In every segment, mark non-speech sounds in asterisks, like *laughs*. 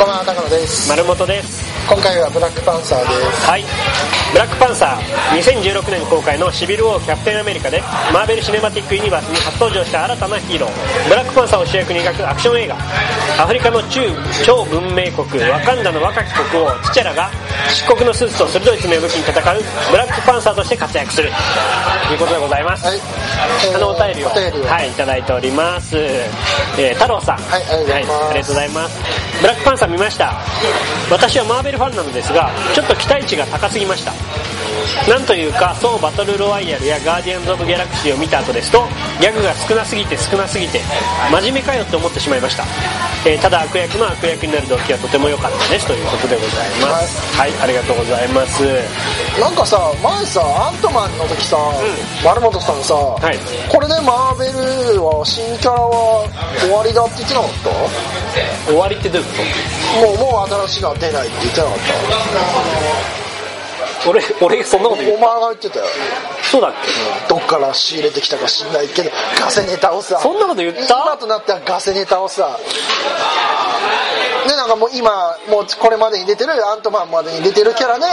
こんばんは高野です。丸本です。今回はブラックパンサーです。はい。ブラックパンサー。2016年公開のシビル王キャプテンアメリカでマーベル・シネマティック・ユニバースに初登場した新たなヒーロー。ブラックパンサーを主役に描くアクション映画。アフリカの中超文明国ワカンダの若き国王ティチャラが漆黒のスーツと鋭い爪を武器に戦うブラックパンサーとして活躍する。ということでございます、はい、えーあのお便りをはいいただいております、えー太郎さん。はいありがとうございます。ありがとうございます。ブラックパンサー見ました。私はマーベルファンなのですがちょっと期待値が高すぎました。なんというかそうバトルロワイヤルやガーディアンズ・オブ・ギャラクシーを見た後ですとギャグが少なすぎて少なすぎて真面目かよって思ってしまいました、えーただ悪役の悪役になる動機はとても良かったですということでございます。はい、ありがとうございます。なんかさ前さアントマンの時さ、丸本さんさ、い。これでマーベルは新キャラは終わりだって言ってなかっ終わりってどういうこたもうもう新しいのは出ないって言ってなかっと俺俺そんなこと言う。たお前が言ってたよ。そうだっけ？どっから仕入れてきたか知んないけどガセネタをさ。そんなこと言った？今となってはガセネタをさ。でなんかもう今もうこれまでに出てるアントマンまでに出てるキャラで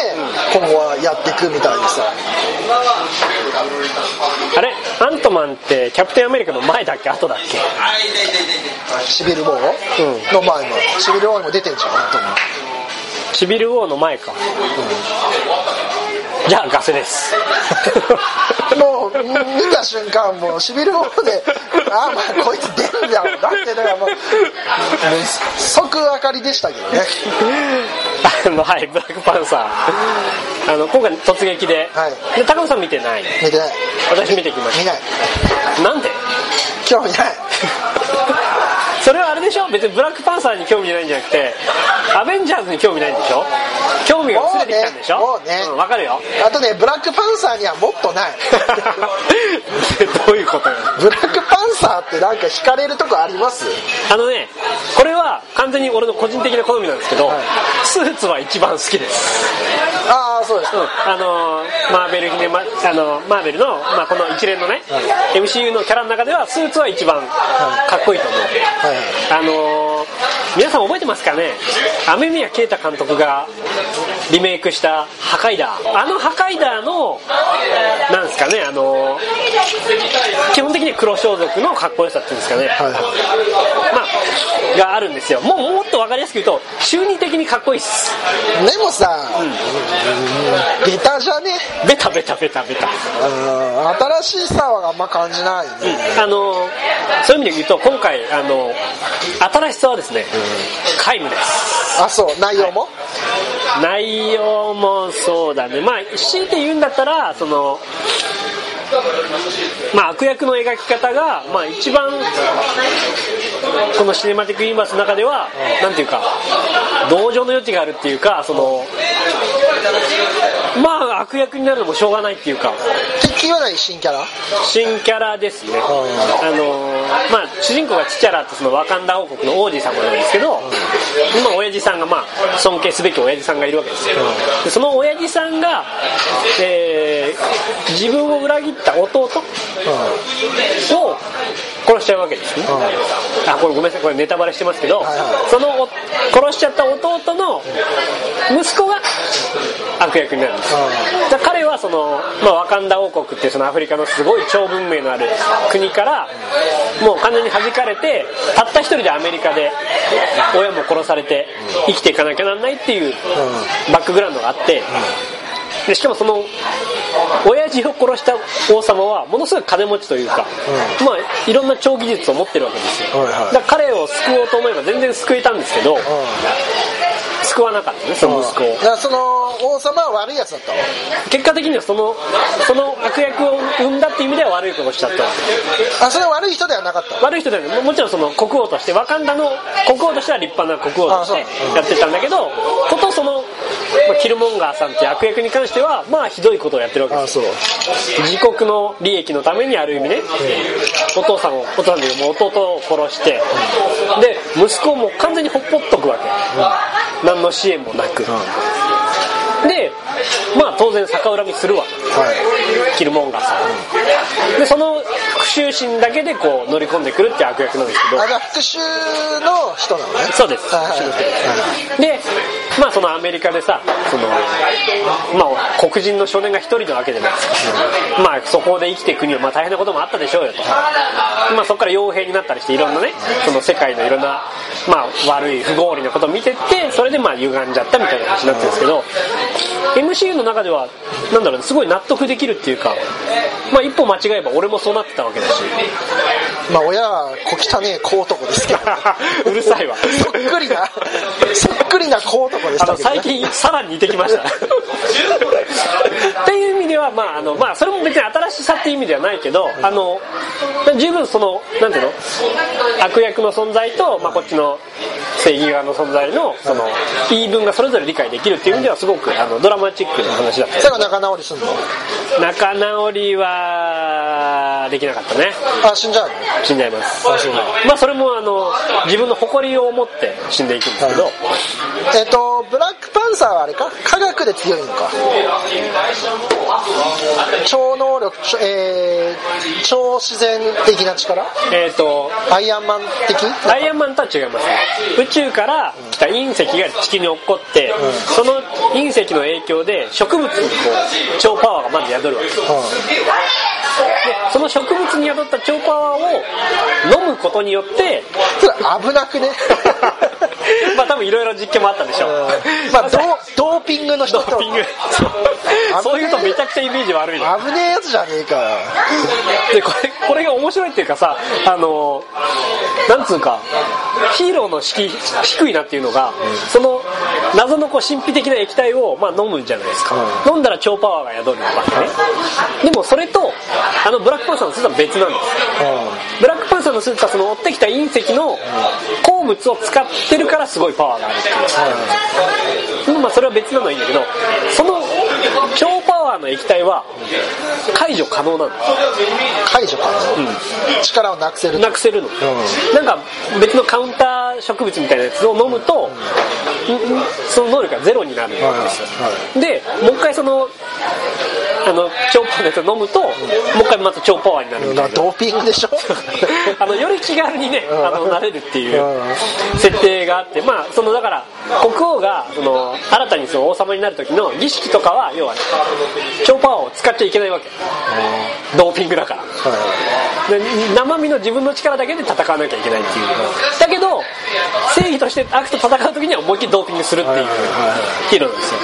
今後はやっていくみたいでさ。あれ？アントマンってキャプテンアメリカの前だっけ？後だっけ？シビル・ウォー？の前の。シビル・ウォーにも出てんじゃんアントマン。シビル王の前か、じゃあガセです。*laughs* もう見た瞬間もうしびる方でああまあこいつ出るん。だろうなってのがもう即明かりでしたけどね。あのはいブラックパンサー。あの今回突撃で,、はい。で高野さん見てない？見てない。私見てきまし見ない。たなんで？興味ないそれはあれでしょ？別にブラックパンサーに興味ないんじゃなくてアベンジャーズに興味ないんでしょ？興味が薄れてきたんでしょ？もうねもうね。ん、分かるよ。あとねブラックパンサーにはもっとない。*laughs* どういうことよ？ブラックパンサーってなんか惹かれるとこあります？あのねこれは完全に俺の個人的な好みなんですけど、スーツは一番好きです。ああそうです。うん、あのーマーベル姫まあのマーベルの、まあ、この一連のね、MCU のキャラの中ではスーツは一番かっこいいと思う、はいあのー皆さん覚えてますかね？雨宮啓太監督がリメイクした「ハカイダー」あのハカイダーのなんですかね？あのー基本的には黒装束のかっこよさっていうんですかね、はい。まあがあるんですよ。もうもっと分かりやすく言うと周囲的にかっこいいっす。でもさ、ベタじゃね？ベタベタベタベタ。うん新しいさはあんま感じないね、あのそういう意味で言うと今回あの新しさはですね、皆無です。あそう。内容も？内容もそうだね。まあ強いて言うんだったらそのまあ悪役の描き方が、まあ、一番このシネマティックユニバースの中ではなんていうか同情の余地があるっていうかそのまあ悪役になるのもしょうがないっていうか。敵はない新キャラ？新キャラですね、あのーまあ主人公がチチャラってそのワカンダ王国の王子様なんですけど、今親父さんがまあ尊敬すべき親父さんがいるわけですよ、でその親父さんが、えー自分を裏切った弟を殺しちゃうわけですね、あこれごめんなさい。これネタバレしてますけど、はいはい。そのお殺しちゃった弟の息子が悪役になるんです、じゃあ彼はその、まあ、ワカンダ王国っていうそのアフリカのすごい超文明のある国からもう完全に弾かれてたった一人でアメリカで親も殺されて生きていかなきゃなんないっていうバックグラウンドがあってでしかもその親父を殺した王様はものすごい金持ちというか、まあいろんな超技術を持ってるわけですよ、はいはい。だから彼を救おうと思えば全然救えたんですけど、救わなかったねその息子を。だからその王様は悪いやつだったの？結果的にはそのその悪役を生んだっていう意味では悪いことをしちゃったわけ。あそれは悪い人ではなかった。悪い人だよねももちろんその国王としてワカンダの国王としては立派な国王としてやってたんだけどことその、まあ、キルモンガーさんって悪役に関してはまあひどいことをやってるわけあです自国の利益のためにある意味ね、お父さんをお父さんでもう弟を殺して、で息子をもう完全にほっぽっとくわけ、何の支援もなく、でまあ当然逆恨みするわはい。キルモンガーさん。でその復讐心だけでこう乗り込んでくるっていう悪役なんですけど。あ復讐の人なのね。そうです。はいはいはい。でまあそのアメリカでさそのまあ黒人の少年が一人なわけじゃないですか、まあそこで生きていくにはまあ大変なこともあったでしょうよと、まあそこから傭兵になったりしていろんなねその世界のいろんなまあ悪い不合理なことを見てってそれでまあ歪んじゃったみたいな話になってるんですけど MCU の中ではなんだろうねすごい納得できるっていうかまあ一歩間違えば俺もそうなってたわけだし。まあ親は小汚ねえ小男ですけど *laughs* うるさいわ。そっくりなそっくりな小男でしあのたけど、ね、最近さらに似てきました。っていう意味ではまああのまあそれも別に新しさっていう意味ではないけどあの十分そのなんていうの？悪役の存在と、まあ、こっちの正義側の存在のその言い分がそれぞれ理解できるっていう意味ではすごくあのドラマチックな話だった最後仲直りすんの？仲直りはできなかったね。あ死んじゃうの？死んじゃいます。まあそれもあの自分の誇りを持って死んでいくんですけど、えっ、とブラックパンサーはあれか？科学で強いのか。超能力、えー超自然的な力？えっ、とアイアンマン的？アイアンマンとは違いますね。宇宙から来た隕石が地球に落っこって、その隕石の影響で植物にこう超パワーがまず宿るわけ。でその植物に宿った超パワーを飲むことによってそれ危なくね？ま *laughs* あ多分いろいろ実験もあったでしょう、まあドドーピングの人。ってドーピング。そう。いうとめちゃくちゃイメージ悪いな危ねえやつじゃねえか。でこれこれが面白いっていうかさあのなんつうかヒーローの敷居低いなっていうのが、その謎のこう神秘的な液体を、まあ、飲むじゃないですか、飲んだら超パワーが宿るわけね。でもそれとあのブラックパンサーのスーツは別なんです。ブラックパンサーのスーツはその追ってきた隕石の鉱物を使ってるからすごいパワーがあるっていう、まあそれは別なのはいいんだけどその超パワーの液体は解除可能なんです解除かな、力をなくせるなくせるの、なんか別のカウンター植物みたいなやつを飲むと、んんその能力がゼロになるんですよ、でもう一回そのあの超パワーのやつを飲むと、もう一回また超パワーになるみたいな。ドーピングでしょ？*laughs* あのより気軽にね、ん。あのなれるっていううん。設定があって、まあそのだから国王がその新たにその王様になる時の儀式とかは要は超パワーを使っちゃいけないわけ。ドーピングだから。で生身の自分の力だけで戦わなきゃいけないっていう。だけど正義として悪と戦う時には思いっきりドーピングするっていう。ヒーローなんですよ。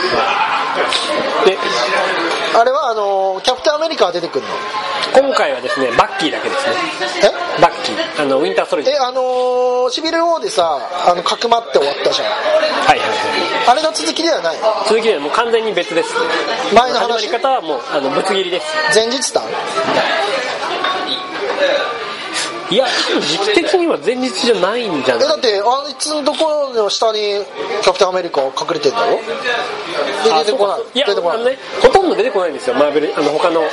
であれはあのキャプテンアメリカは出てくるの？今回はですねバッキーだけですね。え？バッキー。あのウィンターソルジャー。えあのーシビル王でさあのかくまって終わったじゃん。はいはいはい。あれの続きではない？続きではもう完全に別です。前の始ま話り方はもうあのぶつ切りです。前日談？いや時期的には前日じゃないんじゃえないだってあいつのところの下にキャプテンアメリカ隠れてんだろ？で出てこない。いや出てこない。ねほとんど出てこないんですよマーベルあの他のも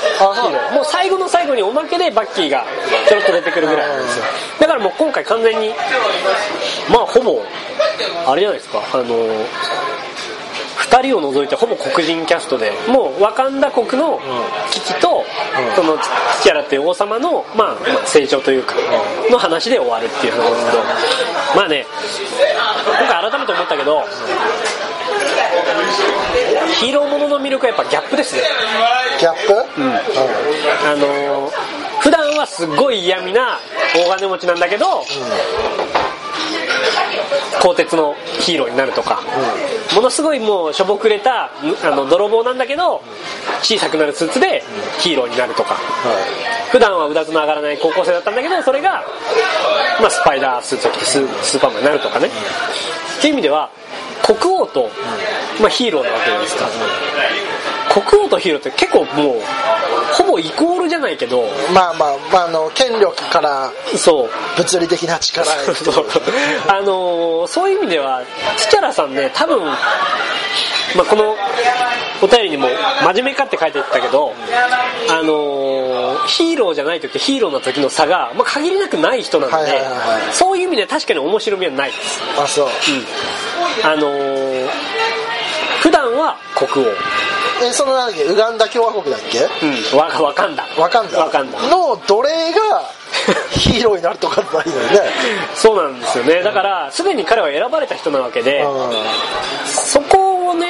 う最後の最後におまけでバッキーがちょろっと出てくるぐらいなんですよ。だからもう今回完全にまあほぼあれじゃないですか。あの2人を除いてほぼ黒人キャストでもうワカンダ国の危機と、そのティアラっていう王様の、まあ、まあ成長というか、の話で終わるっていう話ですけどまあね今回改めて思ったけどヒーローものの魅力はやっぱギャップですね。ギャップ？うん、あのー普段はすっごい嫌味な大金持ちなんだけど、鋼鉄のヒーローになるとか、ものすごいもうしょぼくれたあの泥棒なんだけど小さくなるスーツでヒーローになるとか、普段はうだつの上がらない高校生だったんだけどそれが、まあ、スパイダースーツを着てススーパーマンになるとかね、っていう意味では国王と、まあ、ヒーローなわけじゃないですか、国王とヒーローって結構もうほぼイコールじゃないけどまあまあ、まあ、あの権力からそう。物理的な力へ *laughs* そう。あのーそういう意味ではスチャラさんね多分、まあ、このお便りにも真面目かって書いてたけど、あのーヒーローじゃない時とヒーローの時の差が、まあ、限りなくない人なので、はいはいはいはい。そういう意味で確かに面白みはないです、あそう。うん、あのー普段は国王えそのなんだっけ？ウガンダ共和国だっけ？うん。わわかんだ。わかんだ。わかんだ。の奴隷が *laughs* ヒーローになるとかないのよね。そうなんですよね。だからすでに彼は選ばれた人なわけでそこをね、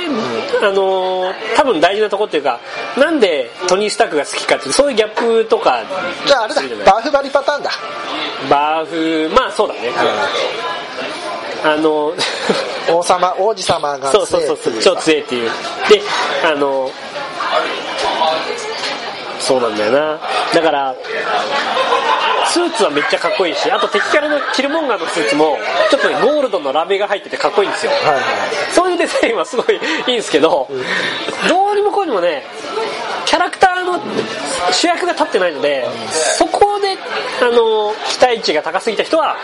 あのー多分大事なとこっていうかなんでトニー・スタークが好きかっていうそういうギャップとかじゃああれだバーフバリパターンだ。バーフまあそうだね。あの王様王子様がそうそうそうそう超強いっていう。であのそうなんだよな。だからスーツはめっちゃかっこいいしあと敵キャラのキルモンガーのスーツもちょっとねゴールドのラメが入っててかっこいいんですよ。はいはい。そういうデザインはすごいいいんですけど、どうにもこうにもね、キャラクターの主役が立ってないので、そこの、期待値が高すぎた人は、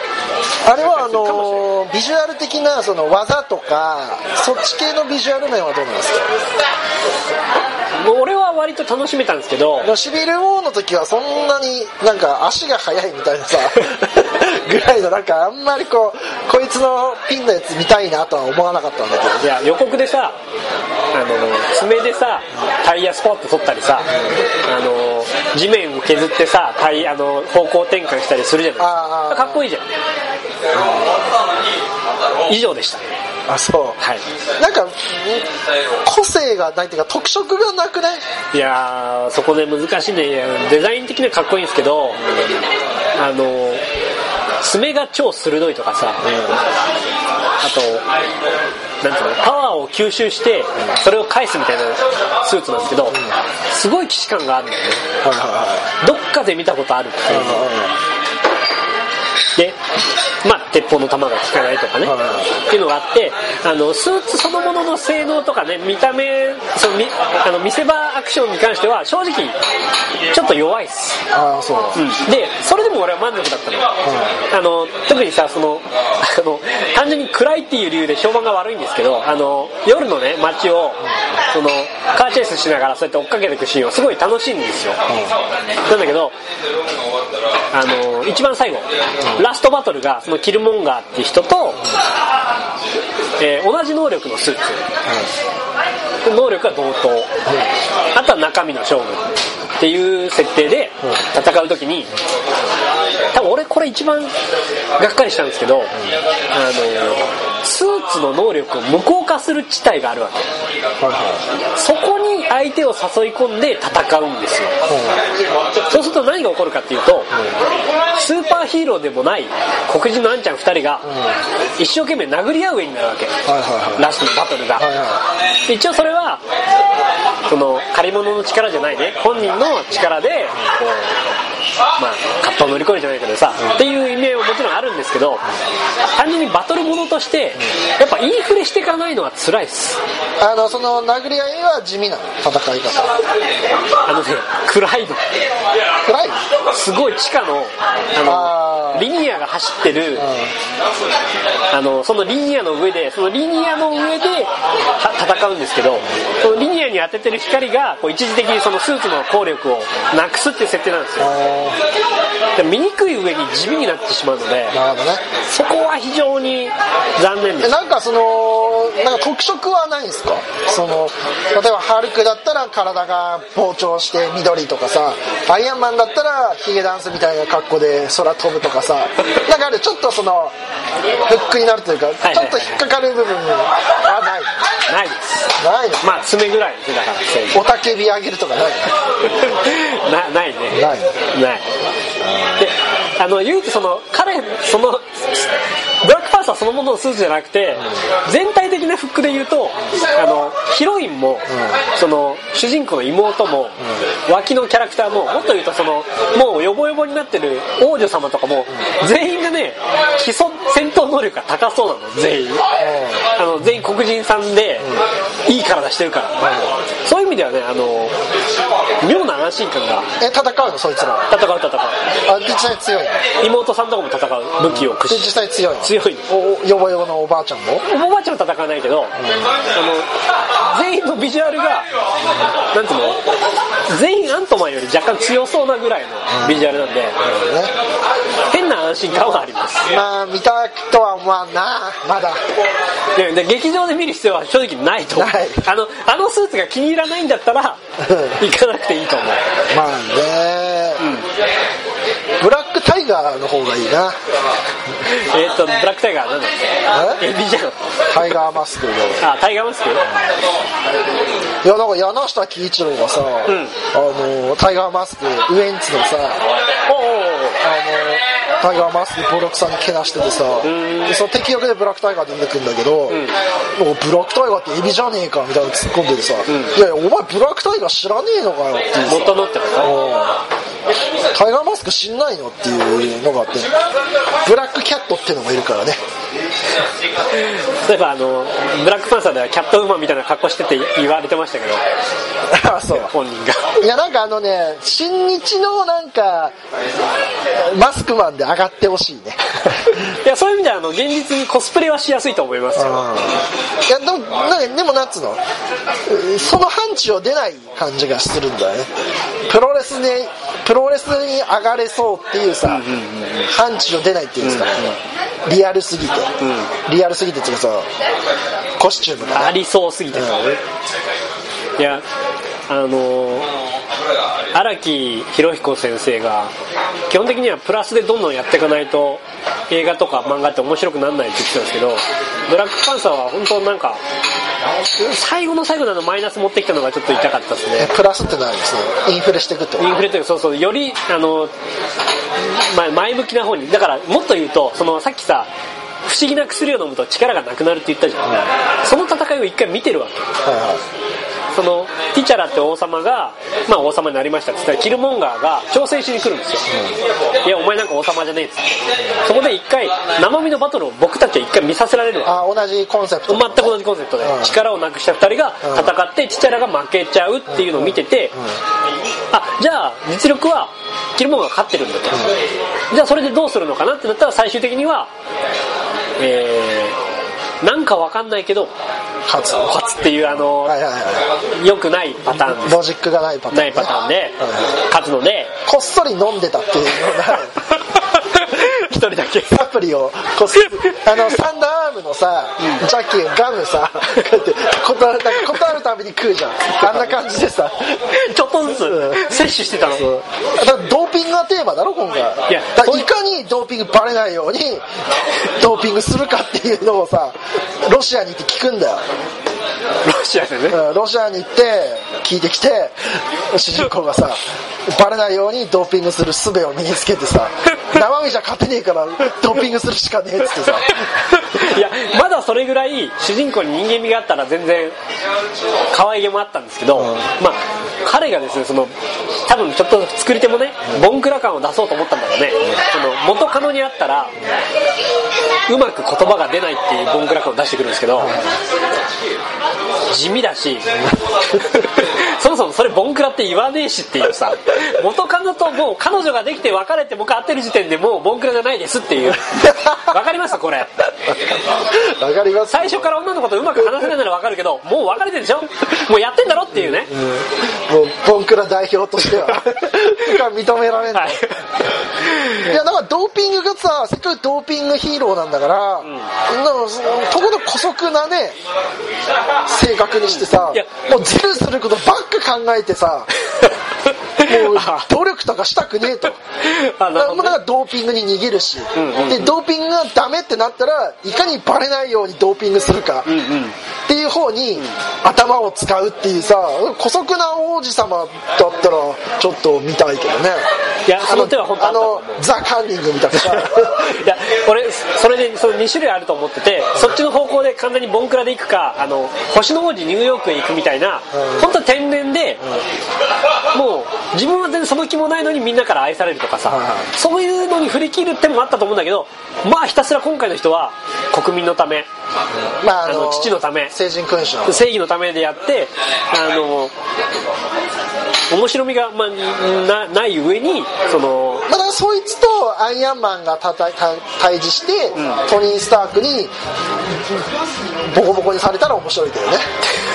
あれはあのービジュアル的なその技とかそっち系のビジュアル面はどうなんですか？俺は割と楽しめたんですけど、シビル王の時はそんなになんか足が速いみたいなさ *laughs* ぐらいのなんかあんまりこうこいつのピンのやつ見たいなとは思わなかったんだけどいや予告でさ、あの、爪でさ、タイヤスポッと取ったりさ、あの、地面を削ってさ、タイあの方向転換したりするじゃないですあか。あかっこいいじゃん。以上でした。あそう。はい。なんか個性がないっていうか特色がなくない？いやーそこで難しいね。デザイン的にはかっこいいんですけどあの爪が超鋭いとかさ、あとなんていうのパワーを吸収してそれを返すみたいなスーツなんですけどすごい既視感があるんだよね。はいはいどっかで見たことあるっていう。でまあ鉄砲の弾が効かないとかね、はい。っていうのがあってあのスーツそのものの性能とかね見た目そのみあの見せ場アクションに関しては正直ちょっと弱いっす、ああそううん、でそれでも俺は満足だったの,、あの特にさその *laughs* あの単純に暗いっていう理由で評判が悪いんですけどあの夜のね街をそのカーチェイスしながらそうやって追っかけていくシーンはすごい楽しいんですよ、なんだけどあの一番最後、ラストバトルがそのキルモンガーっていう人と、えー同じ能力のスーツ、能力は同等、あとは中身の勝負っていう設定で戦う時に多分俺これ一番がっかりしたんですけど、あのスーツの能力を無効化する地帯があるわけ。そこに相手を誘い込んで戦うんですよ。そうすると何が起こるかっていうと、スーパーヒーローでもない黒人のあんちゃん2人が一生懸命殴り合う上になるわけ、ラストのバトルが、一応それはその借り物の力じゃないね。本人の力でこうまあ葛藤を乗り越えるじゃないけどさ、っていう意味合いももちろんあるんですけど単純にバトルものとしてやっぱインフレしていかないのは辛いっす。あのその殴り合いは地味なの戦い方。あのね暗いの。暗い？すごい地下のあのリニアが走ってるあのそのリニアの上でそのリニアの上では戦うんですけどそのリニアに当ててる光がこう一時的にそのスーツの効力をなくすっていう設定なんですよ。あで見にくい上に地味になってしまうのでね。そこは非常に残念です。えなんかそのなんか特色はないんですか？その例えばハルクだったら体が膨張して緑とかさアイアンマンだったらヒゲダンスみたいな格好で空飛ぶとかさなんかあれちょっとそのフックになるというか、ちょっと引っかかる部分はない？ないです。ないの？まあ爪ぐらいですねだからおたけび上げるとかない？*laughs* なないね。ないない。であの唯一その彼そのブラックパンサーそのもののスーツじゃなくて全体的なフックで言うとあのヒロインも、その主人公の妹も、脇のキャラクターももっと言うとそのもうヨボヨボになってる王女様とかも全員がね基礎戦闘能力が高そうなの全員。あの全員黒人さんで、いい体してるから、いう意味ではねあの妙な安心感が。え戦うの？そいつらは。戦う戦う。あ実際強いの？妹さんとかも戦う武器を駆使。して際強いの？強い。おおヨボヨボのおばあちゃんも？おばあちゃんは戦わないけど、あの全員のビジュアルがなんつうの？全員アントマンより若干強そうなぐらいのビジュアルなんで、ね。変な安心感はあります。まあ見たとは思わんな。まだ。でで劇場で見る必要は正直ないと思う。ない。あのあのスーツが気に入らないんだったらうん。行かなくていいと思う。まあね、ブラックタイガーの方がいいな。*laughs* えっ、とブラックタイガーなんだっけえ？エビじゃん。タイガーマスクであタイガーマスク？いやなんか柳下喜一郎がさ、ん。あのタイガーマスクウエンツのさおおあのタイガーマスクボロクさんにけなしててさん。でその敵役でブラックタイガー出てくるんだけど、んもうブラックタイガーってエビじゃねえかみたいな突っ込んでてさ、いやいやお前ブラックタイガー知らねえのかよっていうさ。元のってこと？うん *laughs* タイガーマスク知んないのっていうのがあってブラックキャットってのもいるからね。例えばあのブラックパンサーではキャットウーマンみたいな格好してて言われてましたけど。*laughs* あそう。本人が。いやなんかあのね新日のなんかマスクマンで上がってほしいね。*laughs* いやそういう意味ではあの現実にコスプレはしやすいと思いますよ。いやでもなんかでもなんつうの？その範疇を出ない感じがするんだよね。プロレスでプロレスに上がれそうっていうさ範疇を出ないっていうんですか。ねリアルすぎて。リアルすぎてっていうかさコスチュームがねありそうすぎて。さいやあの荒木博彦先生が基本的にはプラスでどんどんやっていかないと映画とか漫画って面白くならないって言ってたんですけどブラックパンサーは本当なんか最後の最後のマイナス持ってきたのがちょっと痛かったですね。えプラスって何ですねインフレしていくってこと。インフレというかそうそうよりあの、ま、前向きな方にだからもっと言うとそのさっきさ不思議な薬を飲むと力がなくなるって言ったじゃん、その戦いを一回見てるわけ。はいはいティチャラって王様が、まあ、王様になりましたって言ったらキルモンガーが挑戦しに来るんですよ、いやお前なんか王様じゃねえっつって。そこで一回生身のバトルを僕たちは一回見させられるわあ同じコンセプト。全く同じコンセプトで。うん。力をなくした2人が戦ってティチャラが負けちゃうっていうのを見ててあじゃあ実力はキルモンガーが勝ってるんだと。じゃあそれでどうするのかなってなったら最終的にはえー、なんかわかんないけど勝つ勝つっていうあのはいはいは良くないパターン。ロジックがないパターン、ないパターンではいはい勝つのでこっそり飲んでたっていうような *laughs* 一人だけ。サプリをこっそりあのサンダーアームのさ、ジャッキーガムさこうやってことあることあるたびに食うじゃん。あんな感じでさ。ちょっとずつ摂取してたの。そう。だからドーピングがテーマだろ今回。いやだからいかにドーピングバレないようにドーピングするかっていうのをさロシアに行って聞くんだよ。ロシアでね。うんロシアに行って聞いてきて主人公がさバレないようにドーピングする術を身につけてさ *laughs* 生身じゃ勝てねえからドーピングするしかねえっつってさ。*laughs* いやまだそれぐらい主人公に人間味があったら全然可愛げもあったんですけど、うん。まあ彼がですねその多分ちょっと作り手もねボンクラ感を出そうと思ったんだろうね、その元カノにあったらうまく言葉が出ないっていうボンクラ感を出してくるんですけど地味だし *laughs* そもそもそれボンクラって言わねえしっていうさ元カノともう彼女ができて別れて僕会ってる時点でもうボンクラじゃないですっていう。わかりますこれ。わかります。最初から女の子とうまく話せないならわかるけどもう別れてるでしょ？もうやってんだろっていうね、もうボンクラ代表としては *laughs* が認められない、はい。いやだからドーピングがさせっかくドーピングヒーローなんだから、なんとことん姑息なね性格にしてさいや。もうズルすることばっか考えてさ *laughs* もうあ。努力とかしたくねえと。あなるほどね。だからドーピングに逃げるし、んうんうん。でドーピングがダメってなったらいかにバレないようにドーピングするか、うんうん。っていう方に頭を使うっていうさ姑息な王子様だったらちょっと見たいけどね。いやその手は本当あのザ・カンニングみたいなさ。*laughs* いや俺それでその2種類あると思っててそっちの方向で完全にボンクラで行くかあの星の王子ニューヨークへ行くみたいな、うん。本当天然で、もう自分は全然その気もないのにみんなから愛されるとかさ、はいはい。そういうのに振り切るってもあったと思うんだけどまあひたすら今回の人は国民のためまああの父のため。成人君主の。正義のためでやってあの面白みが、まあ、なない上にそのまそいつとのアイアンマンがたたた対峙して、トニー・スタークにボコボコにされたら面白いけどね。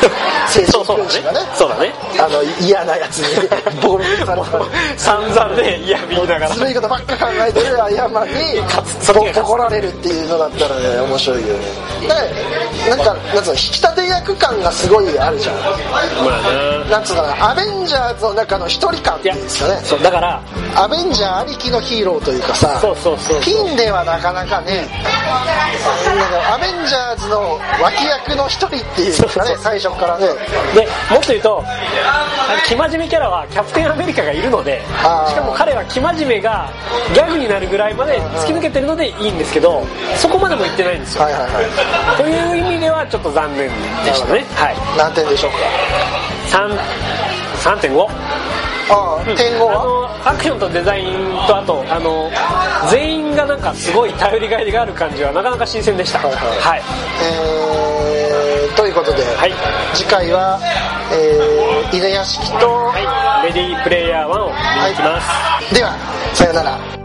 *laughs* 精神分子がね。そうだね。あの嫌なやつに。ボコボコにされたら散々ね嫌みなが。らずるいことばっか考えてるアイアンマンにボコられるっていうのだったらね面白いよ。ねだからなんかなんつうの引き立て役感がすごいあるじゃん。まあななんつうのかなアベンジャーズの中の一人感っていうんですかね。そうだからアベンジャーありきのヒーローというかさそうそうそうピンではなかなかねアベンジャーズの脇役の一人っていうかね最初からね。でもっと言うと生真面目キャラはキャプテンアメリカがいるのであー。しかも彼は生真面目がギャグになるぐらいまで突き抜けてるのでいいんですけどそこまでも言ってないんですよ。はいはいはい。という意味ではちょっと残念でしたね。はい。何点でしょうか？3 3.5ああ点5あはのアクションとデザインとあとあの全員がなんかすごい頼りがいがある感じはなかなか新鮮でした。はいはい。はい。えーということで、はい。次回は、えー犬屋敷と、はい。レディープレイヤー1を見に行きます、ではさよなら